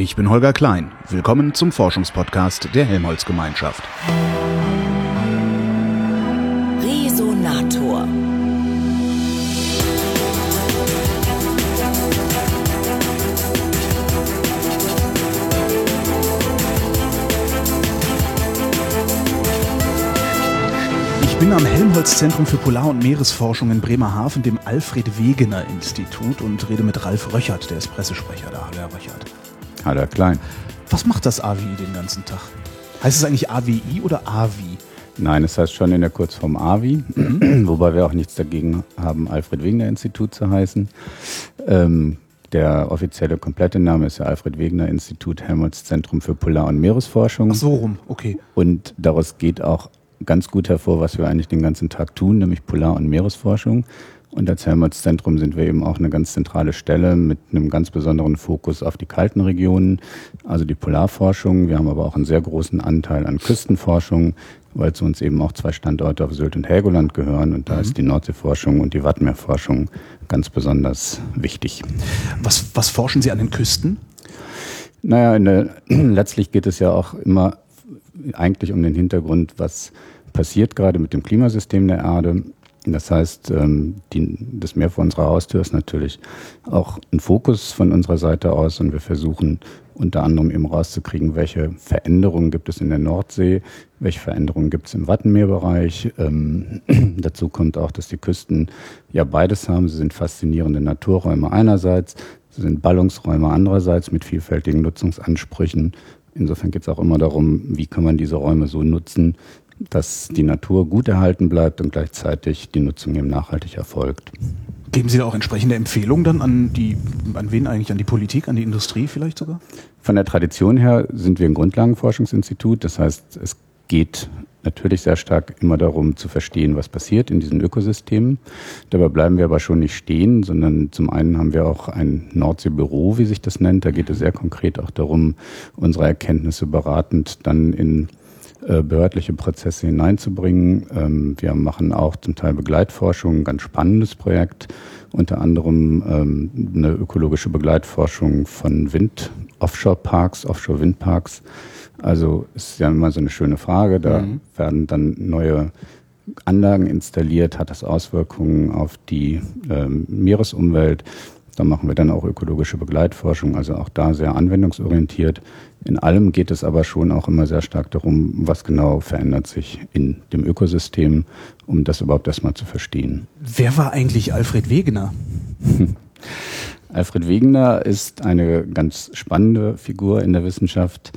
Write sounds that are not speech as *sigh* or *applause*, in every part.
Ich bin Holger Klein. Willkommen zum Forschungspodcast der Helmholtz Gemeinschaft. Resonator. Ich bin am Helmholtz-Zentrum für Polar- und Meeresforschung in Bremerhaven, dem Alfred-Wegener-Institut und rede mit Ralf Röchert, der ist Pressesprecher da. Hallo, Herr Röchert. Herr Klein. Was macht das AWI den ganzen Tag? Heißt es eigentlich AWI oder AWI? Nein, es heißt schon in der Kurzform AVI, mhm. *clears throat* wobei wir auch nichts dagegen haben, Alfred-Wegener-Institut zu heißen. Ähm, der offizielle komplette Name ist ja Alfred Wegener Institut Helmholtz Zentrum für Polar- und Meeresforschung. Ach so rum, okay. Und daraus geht auch ganz gut hervor, was wir eigentlich den ganzen Tag tun, nämlich Polar- und Meeresforschung. Und als Helmholtz-Zentrum sind wir eben auch eine ganz zentrale Stelle mit einem ganz besonderen Fokus auf die kalten Regionen, also die Polarforschung. Wir haben aber auch einen sehr großen Anteil an Küstenforschung, weil zu uns eben auch zwei Standorte auf Sylt und Helgoland gehören. Und da mhm. ist die Nordseeforschung und die Wattmeerforschung ganz besonders wichtig. Was, was forschen Sie an den Küsten? Naja, der, *clears throat* letztlich geht es ja auch immer eigentlich um den Hintergrund, was passiert gerade mit dem Klimasystem der Erde das heißt, ähm, die, das Meer vor unserer Haustür ist natürlich auch ein Fokus von unserer Seite aus und wir versuchen unter anderem eben rauszukriegen, welche Veränderungen gibt es in der Nordsee, welche Veränderungen gibt es im Wattenmeerbereich. Ähm, *clears throat* dazu kommt auch, dass die Küsten ja beides haben. Sie sind faszinierende Naturräume einerseits, sie sind Ballungsräume andererseits mit vielfältigen Nutzungsansprüchen. Insofern geht es auch immer darum, wie kann man diese Räume so nutzen, dass die Natur gut erhalten bleibt und gleichzeitig die Nutzung eben nachhaltig erfolgt. Geben Sie da auch entsprechende Empfehlungen dann an die, an wen eigentlich, an die Politik, an die Industrie vielleicht sogar? Von der Tradition her sind wir ein Grundlagenforschungsinstitut. Das heißt, es geht natürlich sehr stark immer darum zu verstehen, was passiert in diesen Ökosystemen. Dabei bleiben wir aber schon nicht stehen, sondern zum einen haben wir auch ein Nordseebüro, wie sich das nennt. Da geht es sehr konkret auch darum, unsere Erkenntnisse beratend dann in behördliche Prozesse hineinzubringen. Ähm, wir machen auch zum Teil Begleitforschung, ein ganz spannendes Projekt, unter anderem ähm, eine ökologische Begleitforschung von Wind, Offshore-Parks, Offshore-Windparks. Also ist ja immer so eine schöne Frage. Da mhm. werden dann neue Anlagen installiert, hat das Auswirkungen auf die ähm, Meeresumwelt. Da machen wir dann auch ökologische Begleitforschung, also auch da sehr anwendungsorientiert. In allem geht es aber schon auch immer sehr stark darum, was genau verändert sich in dem Ökosystem, um das überhaupt erstmal zu verstehen. Wer war eigentlich Alfred Wegener? *laughs* Alfred Wegener ist eine ganz spannende Figur in der Wissenschaft.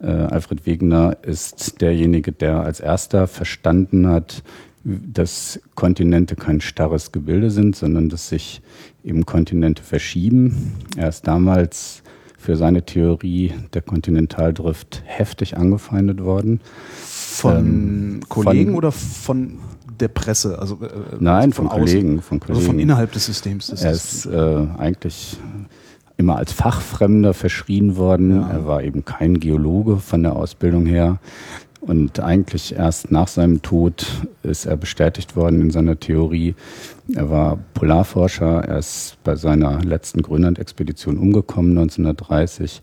Äh, Alfred Wegener ist derjenige, der als erster verstanden hat, dass Kontinente kein starres Gebilde sind, sondern dass sich eben Kontinente verschieben. Er ist damals für seine Theorie der Kontinentaldrift heftig angefeindet worden. Von ähm, Kollegen von, oder von der Presse? Also, äh, nein, von, von Kollegen, von Kollegen. Also von innerhalb des Systems. er ist äh, eigentlich immer als Fachfremder verschrien worden. Ja. Er war eben kein Geologe von der Ausbildung her. Und eigentlich erst nach seinem Tod ist er bestätigt worden in seiner Theorie. Er war Polarforscher, er ist bei seiner letzten Grönland-Expedition umgekommen 1930.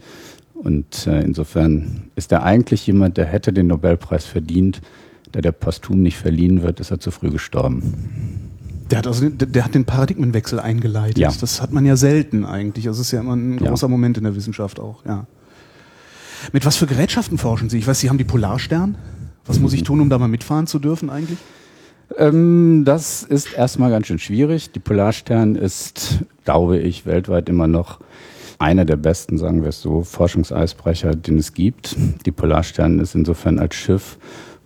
Und äh, insofern ist er eigentlich jemand, der hätte den Nobelpreis verdient. Da der posthum nicht verliehen wird, ist er zu früh gestorben. Der hat, also, der hat den Paradigmenwechsel eingeleitet. Ja. Das hat man ja selten eigentlich. Das ist ja immer ein großer ja. Moment in der Wissenschaft auch. Ja. Mit was für Gerätschaften forschen Sie? Ich weiß, Sie haben die Polarstern. Was muss ich tun, um da mal mitfahren zu dürfen eigentlich? Ähm, das ist erstmal ganz schön schwierig. Die Polarstern ist, glaube ich, weltweit immer noch einer der besten, sagen wir es so, Forschungseisbrecher, den es gibt. Die Polarstern ist insofern als Schiff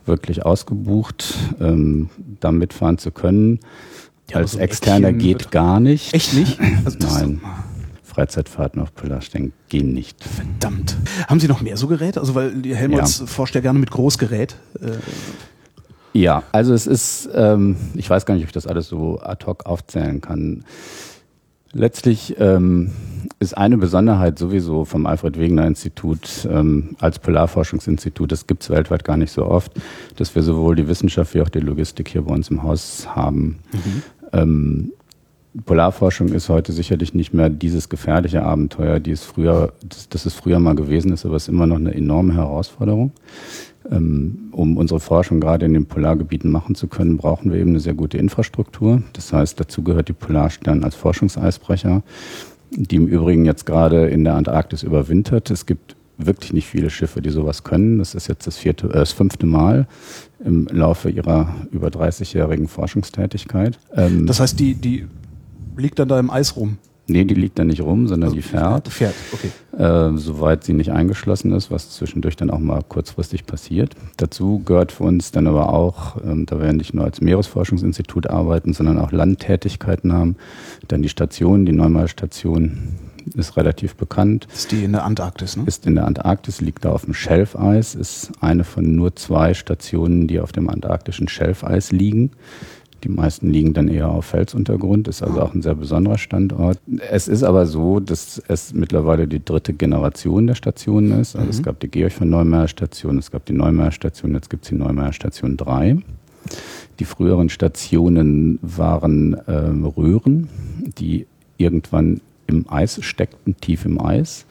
wirklich ausgebucht, ähm, da mitfahren zu können. Ja, als so Externer geht gar nicht. Echt nicht? *laughs* Also Nein. Freizeitfahrten auf Polarstern gehen nicht. Verdammt. Haben Sie noch mehr so Geräte? Also weil Helmholtz ja. forscht ja gerne mit Großgerät. Äh. Ja, also es ist, ähm, ich weiß gar nicht, ob ich das alles so ad hoc aufzählen kann. Letztlich ähm, ist eine Besonderheit sowieso vom Alfred Wegener Institut ähm, als Polarforschungsinstitut, das gibt es weltweit gar nicht so oft, dass wir sowohl die Wissenschaft wie auch die Logistik hier bei uns im Haus haben. Mhm. Ähm, Polarforschung ist heute sicherlich nicht mehr dieses gefährliche Abenteuer, die es früher, das, das es früher mal gewesen ist, aber es ist immer noch eine enorme Herausforderung. Ähm, um unsere Forschung gerade in den Polargebieten machen zu können, brauchen wir eben eine sehr gute Infrastruktur. Das heißt, dazu gehört die Polarstern als Forschungseisbrecher, die im Übrigen jetzt gerade in der Antarktis überwintert. Es gibt wirklich nicht viele Schiffe, die sowas können. Das ist jetzt das, vierte, äh, das fünfte Mal im Laufe ihrer über 30-jährigen Forschungstätigkeit. Ähm, das heißt, die, die liegt dann da im Eis rum? Nee, die liegt da nicht rum, sondern also die fährt. Fährt, okay. Äh, soweit sie nicht eingeschlossen ist, was zwischendurch dann auch mal kurzfristig passiert. Dazu gehört für uns dann aber auch, ähm, da wir nicht nur als Meeresforschungsinstitut arbeiten, sondern auch Landtätigkeiten haben, dann die Station, die Neumar Station ist relativ bekannt. Ist die in der Antarktis, ne? Ist in der Antarktis, liegt da auf dem Schelfeis, ist eine von nur zwei Stationen, die auf dem antarktischen Schelfeis liegen. Die meisten liegen dann eher auf Felsuntergrund, ist also auch ein sehr besonderer Standort. Es ist aber so, dass es mittlerweile die dritte Generation der Stationen ist. Also mhm. es gab die Georg von Neumeier Station, es gab die Neumeier Station, jetzt gibt es die Neumeier Station 3. Die früheren Stationen waren ähm, Röhren, die irgendwann im Eis steckten, tief im Eis.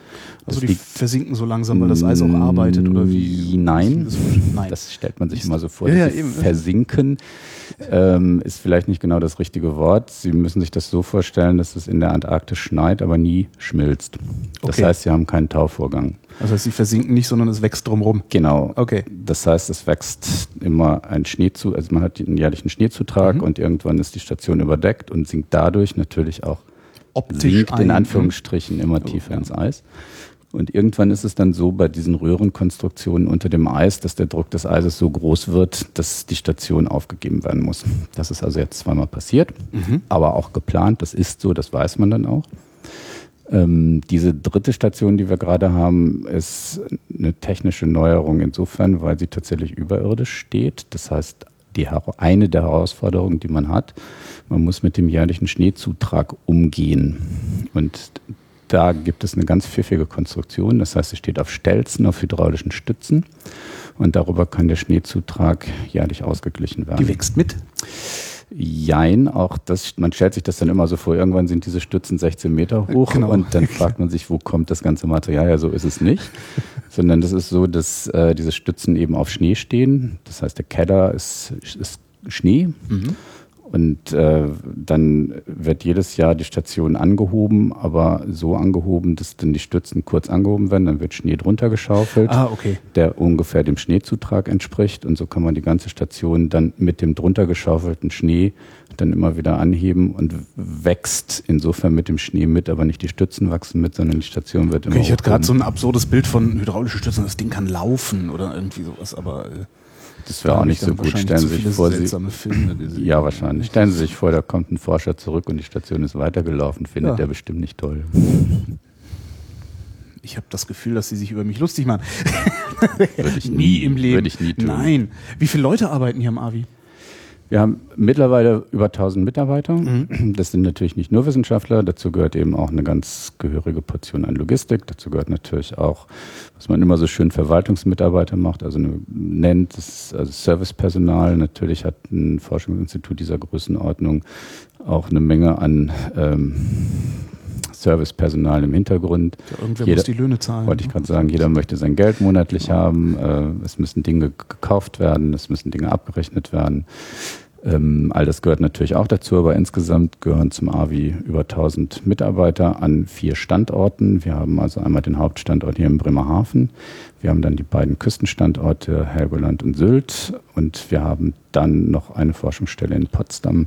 Also die versinken so langsam, weil das Eis auch arbeitet oder wie? Nein, das, nein. das stellt man sich immer so vor. Ja, ja, versinken ähm, ist vielleicht nicht genau das richtige Wort. Sie müssen sich das so vorstellen, dass es in der Antarktis schneit, aber nie schmilzt. Das okay. heißt, sie haben keinen Tauvorgang. Heißt, sie versinken nicht, sondern es wächst drumherum. Genau. Okay. Das heißt, es wächst immer ein Schneezu, also man hat einen jährlichen Schneezutrag mhm. und irgendwann ist die Station überdeckt und sinkt dadurch natürlich auch optisch sinkt in Anführungsstrichen immer oh, tiefer ja. ins Eis. Und irgendwann ist es dann so bei diesen Röhrenkonstruktionen unter dem Eis, dass der Druck des Eises so groß wird, dass die Station aufgegeben werden muss. Das ist also jetzt zweimal passiert, mhm. aber auch geplant. Das ist so, das weiß man dann auch. Ähm, diese dritte Station, die wir gerade haben, ist eine technische Neuerung insofern, weil sie tatsächlich überirdisch steht. Das heißt, die, eine der Herausforderungen, die man hat, man muss mit dem jährlichen Schneezutrag umgehen. Und da gibt es eine ganz pfiffige Konstruktion. Das heißt, es steht auf Stelzen, auf hydraulischen Stützen. Und darüber kann der Schneezutrag jährlich ausgeglichen werden. Die wächst mit? Jein, auch das, man stellt sich das dann immer so vor, irgendwann sind diese Stützen 16 Meter hoch genau. und dann *laughs* fragt man sich, wo kommt das ganze Material her? So ist es nicht. Sondern das ist so, dass äh, diese Stützen eben auf Schnee stehen. Das heißt, der Keller ist, ist Schnee. Mhm. Und äh, dann wird jedes Jahr die Station angehoben, aber so angehoben, dass dann die Stützen kurz angehoben werden, dann wird Schnee drunter geschaufelt, ah, okay. der ungefähr dem Schneezutrag entspricht. Und so kann man die ganze Station dann mit dem drunter geschaufelten Schnee dann immer wieder anheben und wächst insofern mit dem Schnee mit, aber nicht die Stützen wachsen mit, sondern die Station wird immer. Okay, ich hatte gerade so ein absurdes Bild von hydraulischen Stützen, das Ding kann laufen oder irgendwie sowas, aber. Äh das wäre auch nicht so gut. Stellen Sie sich vor, Sie, Filme, ja, wahrscheinlich. Stellen Sie sich vor, da kommt ein Forscher zurück und die Station ist weitergelaufen. Findet ja. der bestimmt nicht toll. Ich habe das Gefühl, dass Sie sich über mich lustig machen. Würde ich *laughs* nie, nie im Leben. Würde ich nie tun. Nein. Wie viele Leute arbeiten hier am AVI? Wir haben mittlerweile über 1000 Mitarbeiter. Mhm. Das sind natürlich nicht nur Wissenschaftler, dazu gehört eben auch eine ganz gehörige Portion an Logistik. Dazu gehört natürlich auch, was man immer so schön Verwaltungsmitarbeiter macht, also eine, nennt, das, also Servicepersonal. Natürlich hat ein Forschungsinstitut dieser Größenordnung auch eine Menge an ähm, Servicepersonal im Hintergrund. Ja, irgendwer jeder, muss die Löhne zahlen. Wollte ich gerade sagen, jeder möchte sein Geld monatlich ja. haben. Äh, es müssen Dinge gekauft werden, es müssen Dinge abgerechnet werden. Ähm, all das gehört natürlich auch dazu, aber insgesamt gehören zum AVI über 1000 Mitarbeiter an vier Standorten. Wir haben also einmal den Hauptstandort hier in Bremerhaven. Wir haben dann die beiden Küstenstandorte Helgoland und Sylt und wir haben dann noch eine Forschungsstelle in Potsdam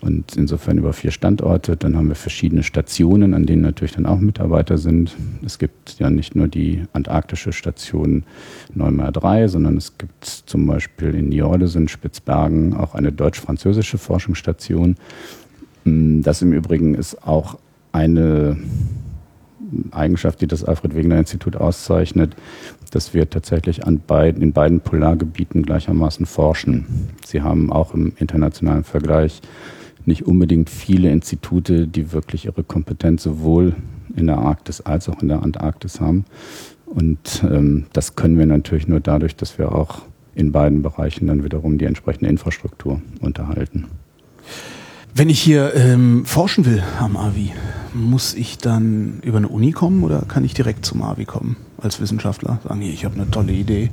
und insofern über vier Standorte. Dann haben wir verschiedene Stationen, an denen natürlich dann auch Mitarbeiter sind. Es gibt ja nicht nur die antarktische Station Neumar 3, sondern es gibt zum Beispiel in Niordes in Spitzbergen auch eine deutsch-französische Forschungsstation. Mm, das im Übrigen ist auch eine Eigenschaft, die das Alfred Wegener Institut auszeichnet, dass wir tatsächlich an beiden, in beiden Polargebieten gleichermaßen forschen. Sie haben auch im internationalen Vergleich nicht unbedingt viele Institute, die wirklich ihre Kompetenz sowohl in der Arktis als auch in der Antarktis haben. Und ähm, das können wir natürlich nur dadurch, dass wir auch in beiden Bereichen dann wiederum die entsprechende Infrastruktur unterhalten. Wenn ich hier ähm, forschen will am AVI, muss ich dann über eine Uni kommen oder kann ich direkt zum AVI kommen als Wissenschaftler? Sagen, hier, ich habe eine tolle Idee.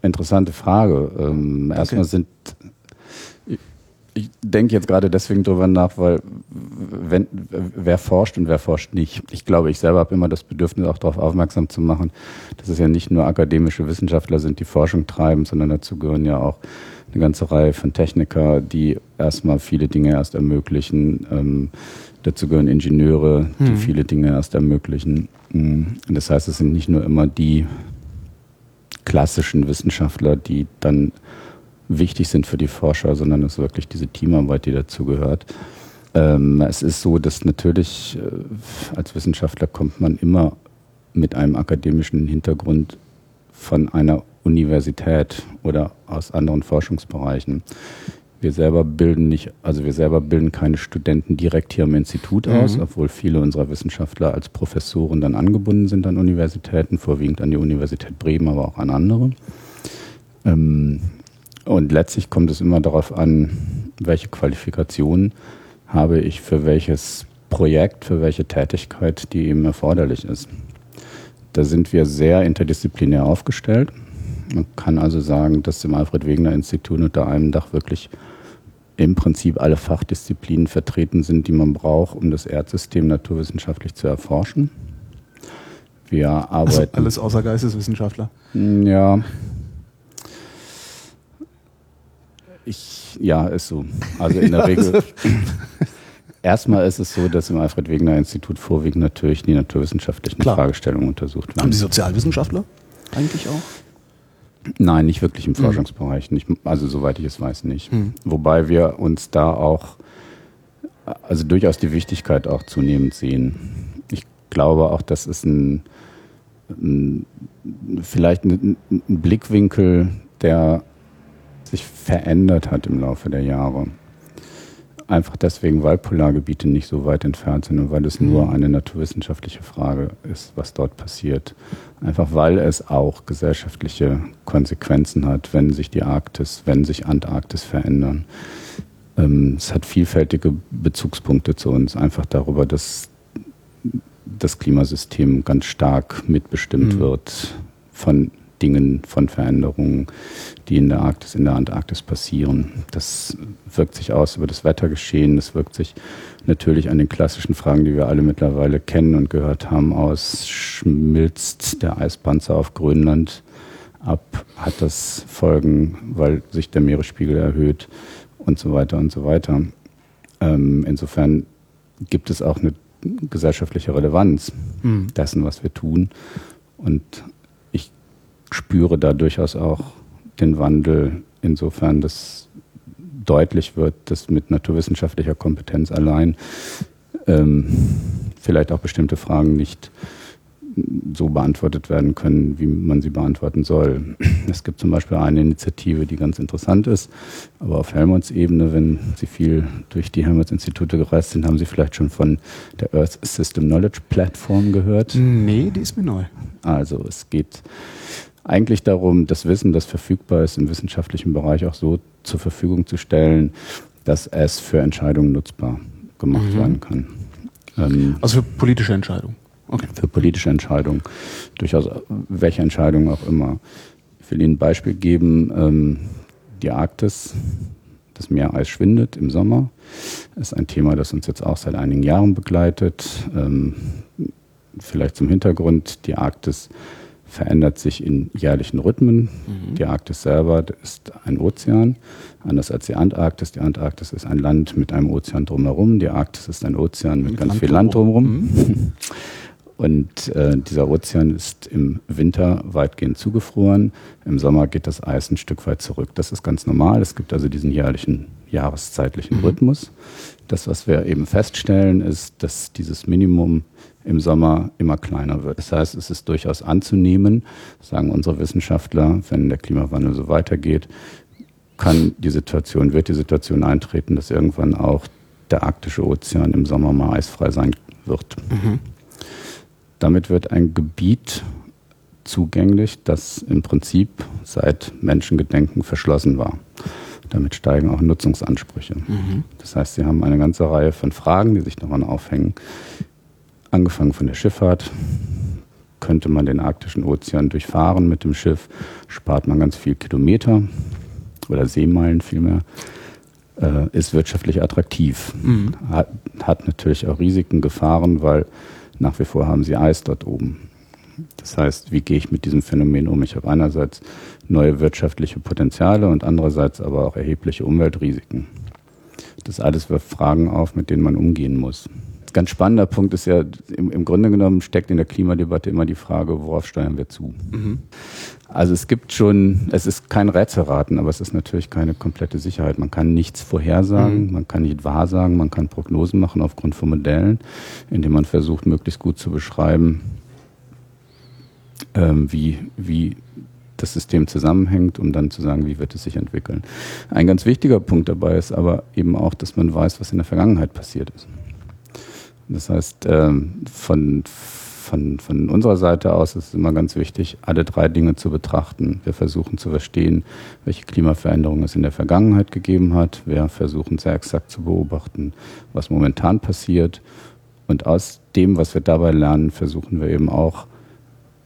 Interessante Frage. Ähm, erstmal sind ich denke jetzt gerade deswegen drüber nach, weil wenn, wer forscht und wer forscht nicht. Ich glaube, ich selber habe immer das Bedürfnis, auch darauf aufmerksam zu machen, dass es ja nicht nur akademische Wissenschaftler sind, die Forschung treiben, sondern dazu gehören ja auch eine ganze Reihe von Techniker, die erstmal viele Dinge erst ermöglichen. Ähm, dazu gehören Ingenieure, die hm. viele Dinge erst ermöglichen. Hm. Das heißt, es sind nicht nur immer die klassischen Wissenschaftler, die dann wichtig sind für die Forscher, sondern es ist wirklich diese Teamarbeit, die dazu gehört. Ähm, es ist so, dass natürlich äh, als Wissenschaftler kommt man immer mit einem akademischen Hintergrund von einer Universität oder aus anderen Forschungsbereichen. Wir selber bilden nicht, also wir selber bilden keine Studenten direkt hier am Institut mhm. aus, obwohl viele unserer Wissenschaftler als Professoren dann angebunden sind an Universitäten, vorwiegend an die Universität Bremen, aber auch an andere. Ähm, und letztlich kommt es immer darauf an, welche Qualifikation habe ich für welches Projekt, für welche Tätigkeit, die eben erforderlich ist. Da sind wir sehr interdisziplinär aufgestellt. Man kann also sagen, dass im Alfred Wegener Institut unter einem Dach wirklich im Prinzip alle Fachdisziplinen vertreten sind, die man braucht, um das Erdsystem naturwissenschaftlich zu erforschen. Wir also arbeiten. Also alles außer Geisteswissenschaftler. Ja, Ich, ja, ist so. Also in der Regel. *laughs* Erstmal ist es so, dass im Alfred Wegener Institut vorwiegend natürlich die naturwissenschaftlichen Klar. Fragestellungen untersucht werden. Haben Sie Sozialwissenschaftler eigentlich auch? Nein, nicht wirklich im hm. Forschungsbereich. Nicht, also soweit ich es weiß nicht. Hm. Wobei wir uns da auch, also durchaus die Wichtigkeit auch zunehmend sehen. Ich glaube auch, das ist ein, ein vielleicht ein, ein Blickwinkel, der sich verändert hat im Laufe der Jahre. Einfach deswegen, weil Polargebiete nicht so weit entfernt sind und weil es nur mhm. eine naturwissenschaftliche Frage ist, was dort passiert. Einfach weil es auch gesellschaftliche Konsequenzen hat, wenn sich die Arktis, wenn sich Antarktis verändern. Ähm, es hat vielfältige Bezugspunkte zu uns, einfach darüber, dass das Klimasystem ganz stark mitbestimmt mhm. wird von Dingen, von Veränderungen, die in der Arktis, in der Antarktis passieren. Das wirkt sich aus über das Wettergeschehen, das wirkt sich natürlich an den klassischen Fragen, die wir alle mittlerweile kennen und gehört haben, aus. Schmilzt der Eispanzer auf Grönland ab? Hat das Folgen, weil sich der Meeresspiegel erhöht und so weiter und so weiter? Ähm, insofern gibt es auch eine gesellschaftliche Relevanz mhm. dessen, was wir tun. Und spüre da durchaus auch den Wandel, insofern dass deutlich wird, dass mit naturwissenschaftlicher Kompetenz allein ähm, vielleicht auch bestimmte Fragen nicht so beantwortet werden können, wie man sie beantworten soll. Es gibt zum Beispiel eine Initiative, die ganz interessant ist, aber auf Helmholtz Ebene, wenn Sie viel durch die Helmholtz-Institute gereist sind, haben Sie vielleicht schon von der Earth System Knowledge Platform gehört? Nee, die ist mir neu. Also es geht eigentlich darum, das Wissen, das verfügbar ist, im wissenschaftlichen Bereich auch so zur Verfügung zu stellen, dass es für Entscheidungen nutzbar gemacht mhm. werden kann. Ähm, also für politische Entscheidungen. Okay. Für politische Entscheidungen. Durchaus welche Entscheidungen auch immer. Ich will Ihnen ein Beispiel geben. Ähm, die Arktis, das Meereis schwindet im Sommer, ist ein Thema, das uns jetzt auch seit einigen Jahren begleitet. Ähm, vielleicht zum Hintergrund, die Arktis verändert sich in jährlichen Rhythmen. Mhm. Die Arktis selber ist ein Ozean, anders als die Antarktis. Die Antarktis ist ein Land mit einem Ozean drumherum. Die Arktis ist ein Ozean mit, mit ganz Land viel Land drumherum. Mhm. *laughs* Und äh, dieser Ozean ist im Winter weitgehend zugefroren. Im Sommer geht das Eis ein Stück weit zurück. Das ist ganz normal. Es gibt also diesen jährlichen jahreszeitlichen mhm. Rhythmus. Das, was wir eben feststellen, ist, dass dieses Minimum im Sommer immer kleiner wird. Das heißt, es ist durchaus anzunehmen, sagen unsere Wissenschaftler, wenn der Klimawandel so weitergeht, kann die Situation, wird die Situation eintreten, dass irgendwann auch der arktische Ozean im Sommer mal eisfrei sein wird. Mhm. Damit wird ein Gebiet zugänglich, das im Prinzip seit Menschengedenken verschlossen war. Damit steigen auch Nutzungsansprüche. Mhm. Das heißt, Sie haben eine ganze Reihe von Fragen, die sich daran aufhängen. Angefangen von der Schifffahrt. Könnte man den arktischen Ozean durchfahren mit dem Schiff, spart man ganz viel Kilometer oder Seemeilen vielmehr äh, ist wirtschaftlich attraktiv. Mhm. Hat, hat natürlich auch Risiken, Gefahren, weil nach wie vor haben sie Eis dort oben. Das heißt, wie gehe ich mit diesem Phänomen um? Ich habe einerseits neue wirtschaftliche Potenziale und andererseits aber auch erhebliche Umweltrisiken. Das alles wirft Fragen auf, mit denen man umgehen muss ganz spannender Punkt ist ja, im, im, Grunde genommen steckt in der Klimadebatte immer die Frage, worauf steuern wir zu? Mhm. Also es gibt schon, es ist kein Rätselraten, aber es ist natürlich keine komplette Sicherheit. Man kann nichts vorhersagen, mhm. man kann nicht wahrsagen, man kann Prognosen machen aufgrund von Modellen, indem man versucht, möglichst gut zu beschreiben, ähm, wie, wie das System zusammenhängt, um dann zu sagen, wie wird es sich entwickeln. Ein ganz wichtiger Punkt dabei ist aber eben auch, dass man weiß, was in der Vergangenheit passiert ist. Das heißt, ähm, von, von, von unserer Seite aus ist es immer ganz wichtig, alle drei Dinge zu betrachten. Wir versuchen zu verstehen, welche Klimaveränderungen es in der Vergangenheit gegeben hat. Wir versuchen sehr exakt zu beobachten, was momentan passiert. Und aus dem, was wir dabei lernen, versuchen wir eben auch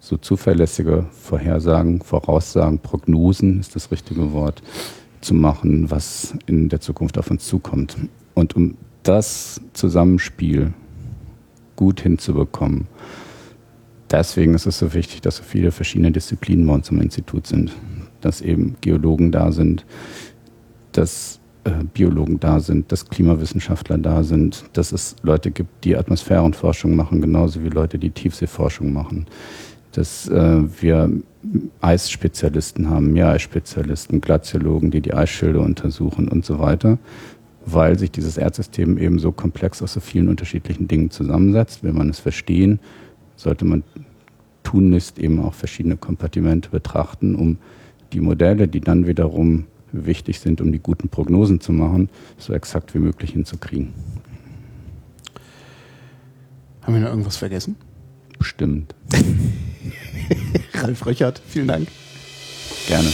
so zuverlässige Vorhersagen, Voraussagen, Prognosen ist das richtige Wort, zu machen, was in der Zukunft auf uns zukommt. Und um das Zusammenspiel gut hinzubekommen. Deswegen ist es so wichtig, dass so viele verschiedene Disziplinen bei uns im Institut sind. Dass eben Geologen da sind, dass äh, Biologen da sind, dass Klimawissenschaftler da sind, dass es Leute gibt, die Atmosphärenforschung machen, genauso wie Leute, die Tiefseeforschung machen. Dass äh, wir Eisspezialisten haben, Meereisspezialisten, Glaziologen, die die Eisschilde untersuchen und so weiter weil sich dieses Erdsystem eben so komplex aus so vielen unterschiedlichen Dingen zusammensetzt. Will man es verstehen, sollte man tunlichst eben auch verschiedene Kompartimente betrachten, um die Modelle, die dann wiederum wichtig sind, um die guten Prognosen zu machen, so exakt wie möglich hinzukriegen. Haben wir noch irgendwas vergessen? Bestimmt. *laughs* Ralf Röchert, vielen Dank. Gerne.